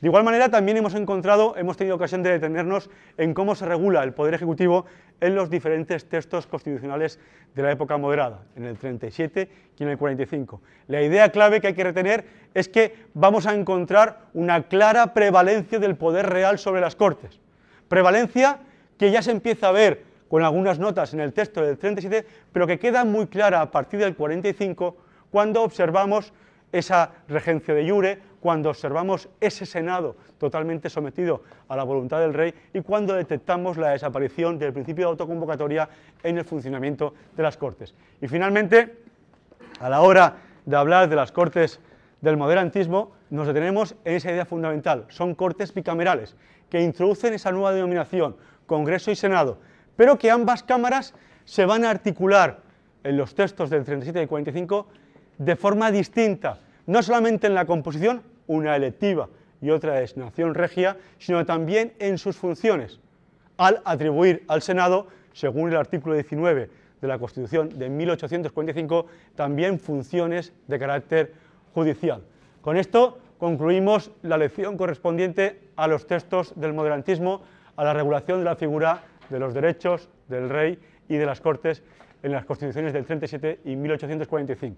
De igual manera, también hemos encontrado, hemos tenido ocasión de detenernos en cómo se regula el Poder Ejecutivo en los diferentes textos constitucionales de la época moderada, en el 37 y en el 45. La idea clave que hay que retener es que vamos a encontrar una clara prevalencia del poder real sobre las Cortes. Prevalencia que ya se empieza a ver con algunas notas en el texto del 37, pero que queda muy clara a partir del 45 cuando observamos esa regencia de jure, cuando observamos ese Senado totalmente sometido a la voluntad del rey y cuando detectamos la desaparición del principio de autoconvocatoria en el funcionamiento de las Cortes. Y finalmente, a la hora de hablar de las Cortes del moderantismo, nos detenemos en esa idea fundamental. Son Cortes bicamerales que introducen esa nueva denominación, Congreso y Senado, pero que ambas cámaras se van a articular en los textos del 37 y 45 de forma distinta, no solamente en la composición, una electiva y otra de designación regia, sino también en sus funciones, al atribuir al Senado, según el artículo 19 de la Constitución de 1845, también funciones de carácter judicial. Con esto concluimos la lección correspondiente a los textos del moderantismo, a la regulación de la figura de los derechos del rey y de las Cortes en las Constituciones del 37 y 1845.